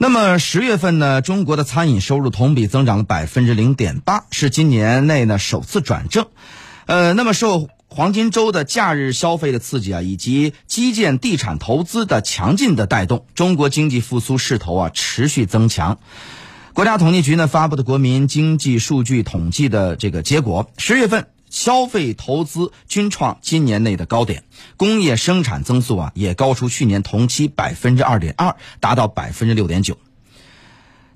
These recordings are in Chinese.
那么十月份呢，中国的餐饮收入同比增长了百分之零点八，是今年内呢首次转正。呃，那么受黄金周的假日消费的刺激啊，以及基建地产投资的强劲的带动，中国经济复苏势头啊持续增强。国家统计局呢发布的国民经济数据统计的这个结果，十月份消费投资均创今年内的高点，工业生产增速啊也高出去年同期百分之二点二，达到百分之六点九。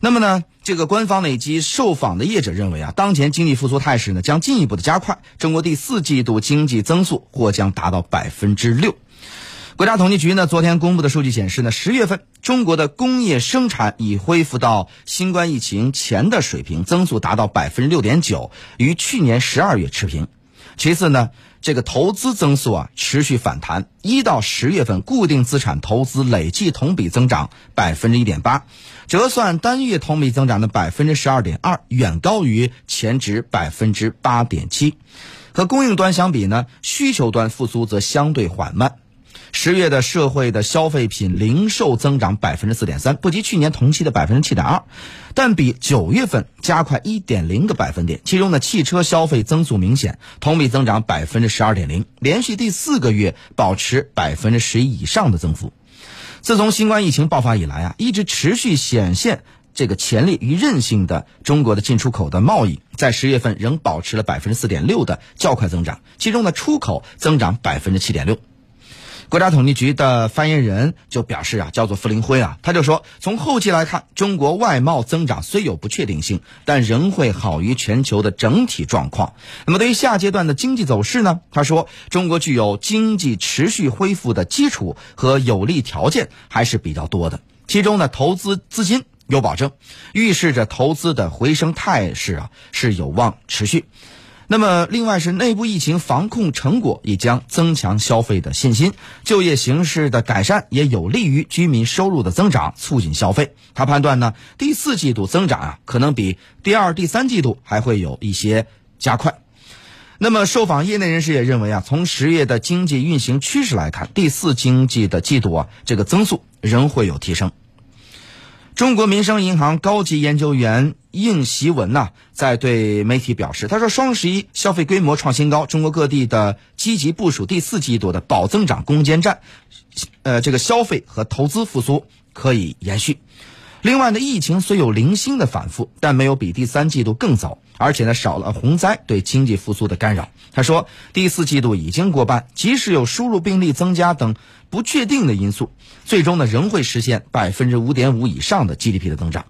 那么呢，这个官方呢以及受访的业者认为啊，当前经济复苏态势呢将进一步的加快，中国第四季度经济增速或将达到百分之六。国家统计局呢昨天公布的数据显示呢，十月份中国的工业生产已恢复到新冠疫情前的水平，增速达到百分之六点九，与去年十二月持平。其次呢，这个投资增速啊持续反弹，一到十月份固定资产投资累计同比增长百分之一点八，折算单月同比增长的百分之十二点二，远高于前值百分之八点七。和供应端相比呢，需求端复苏则相对缓慢。十月的社会的消费品零售增长百分之四点三，不及去年同期的百分之七点二，但比九月份加快一点零个百分点。其中呢，汽车消费增速明显，同比增长百分之十二点零，连续第四个月保持百分之十一以上的增幅。自从新冠疫情爆发以来啊，一直持续显现这个潜力与韧性的中国的进出口的贸易，在十月份仍保持了百分之四点六的较快增长，其中呢，出口增长百分之七点六。国家统计局的发言人就表示啊，叫做傅林辉啊，他就说，从后期来看，中国外贸增长虽有不确定性，但仍会好于全球的整体状况。那么对于下阶段的经济走势呢？他说，中国具有经济持续恢复的基础和有利条件还是比较多的，其中呢，投资资金有保证，预示着投资的回升态势啊是有望持续。那么，另外是内部疫情防控成果也将增强消费的信心，就业形势的改善也有利于居民收入的增长，促进消费。他判断呢，第四季度增长啊，可能比第二、第三季度还会有一些加快。那么，受访业内人士也认为啊，从十月的经济运行趋势来看，第四经济的季度啊，这个增速仍会有提升。中国民生银行高级研究员应习文呢，在对媒体表示，他说：“双十一消费规模创新高，中国各地的积极部署第四季度的保增长攻坚战，呃，这个消费和投资复苏可以延续。另外呢，疫情虽有零星的反复，但没有比第三季度更早，而且呢，少了洪灾对经济复苏的干扰。他说，第四季度已经过半，即使有输入病例增加等。”不确定的因素，最终呢仍会实现百分之五点五以上的 GDP 的增长。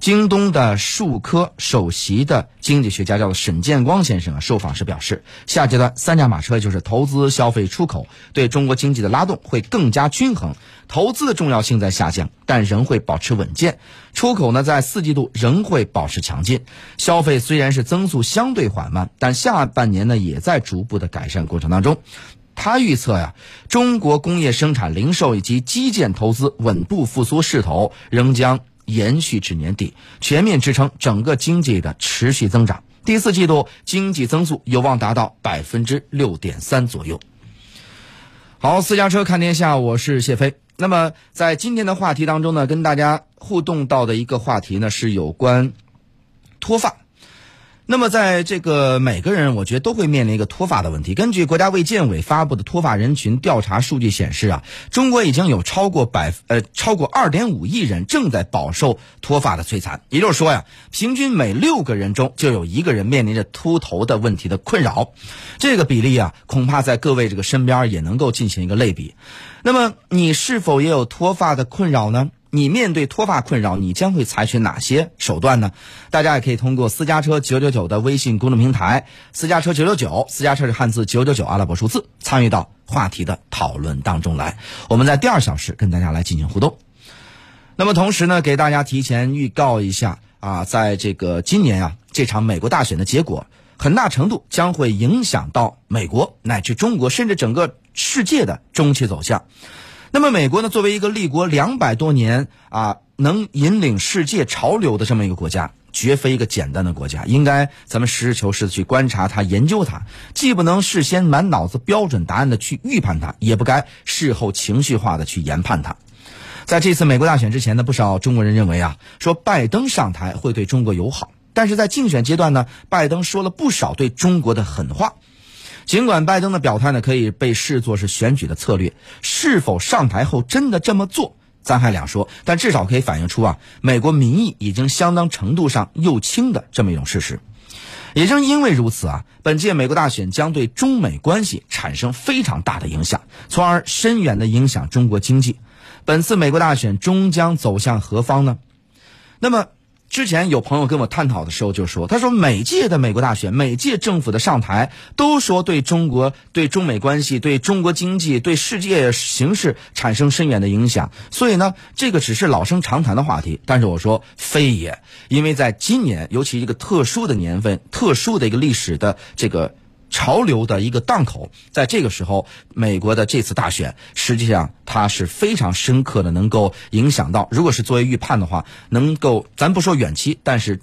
京东的数科首席的经济学家叫做沈建光先生啊，受访时表示，下阶段三驾马车就是投资、消费、出口，对中国经济的拉动会更加均衡。投资的重要性在下降，但仍会保持稳健。出口呢，在四季度仍会保持强劲。消费虽然是增速相对缓慢，但下半年呢也在逐步的改善过程当中。他预测呀，中国工业生产、零售以及基建投资稳步复苏势头仍将延续至年底，全面支撑整个经济的持续增长。第四季度经济增速有望达到百分之六点三左右。好，私家车看天下，我是谢飞。那么在今天的话题当中呢，跟大家互动到的一个话题呢，是有关脱发。那么，在这个每个人，我觉得都会面临一个脱发的问题。根据国家卫健委发布的脱发人群调查数据显示啊，中国已经有超过百呃超过二点五亿人正在饱受脱发的摧残。也就是说呀，平均每六个人中就有一个人面临着秃头的问题的困扰。这个比例啊，恐怕在各位这个身边也能够进行一个类比。那么，你是否也有脱发的困扰呢？你面对脱发困扰，你将会采取哪些手段呢？大家也可以通过私家车九九九的微信公众平台“私家车九九九”，私家车是汉字九九九阿拉伯数字，参与到话题的讨论当中来。我们在第二小时跟大家来进行互动。那么同时呢，给大家提前预告一下啊，在这个今年啊，这场美国大选的结果，很大程度将会影响到美国乃至中国甚至整个世界的中期走向。那么，美国呢，作为一个立国两百多年啊，能引领世界潮流的这么一个国家，绝非一个简单的国家。应该咱们实事求是的去观察它、研究它，既不能事先满脑子标准答案的去预判它，也不该事后情绪化的去研判它。在这次美国大选之前呢，不少中国人认为啊，说拜登上台会对中国友好。但是在竞选阶段呢，拜登说了不少对中国的狠话。尽管拜登的表态呢可以被视作是选举的策略，是否上台后真的这么做，咱还两说。但至少可以反映出啊，美国民意已经相当程度上右倾的这么一种事实。也正因为如此啊，本届美国大选将对中美关系产生非常大的影响，从而深远的影响中国经济。本次美国大选终将走向何方呢？那么。之前有朋友跟我探讨的时候就说，他说每届的美国大选，每届政府的上台都说对中国、对中美关系、对中国经济、对世界形势产生深远的影响。所以呢，这个只是老生常谈的话题。但是我说非也，因为在今年，尤其一个特殊的年份、特殊的一个历史的这个。潮流的一个档口，在这个时候，美国的这次大选，实际上它是非常深刻的，能够影响到。如果是作为预判的话，能够咱不说远期，但是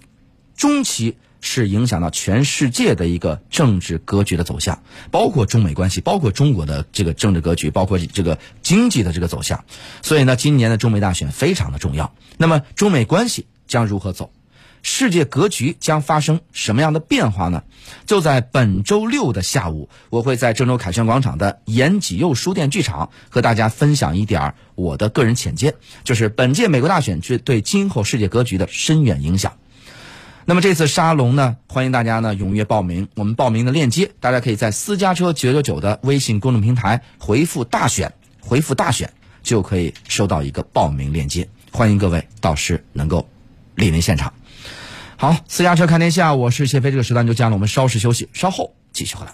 中期是影响到全世界的一个政治格局的走向，包括中美关系，包括中国的这个政治格局，包括这个经济的这个走向。所以呢，今年的中美大选非常的重要。那么，中美关系将如何走？世界格局将发生什么样的变化呢？就在本周六的下午，我会在郑州凯旋广场的延吉佑书店剧场和大家分享一点我的个人浅见，就是本届美国大选之对今后世界格局的深远影响。那么这次沙龙呢，欢迎大家呢踊跃报名。我们报名的链接，大家可以在私家车九九九的微信公众平台回复“大选”，回复“大选”就可以收到一个报名链接。欢迎各位到时能够莅临现场。好，私家车看天下，我是谢飞。这个时段就这样了，我们稍事休息，稍后继续回来。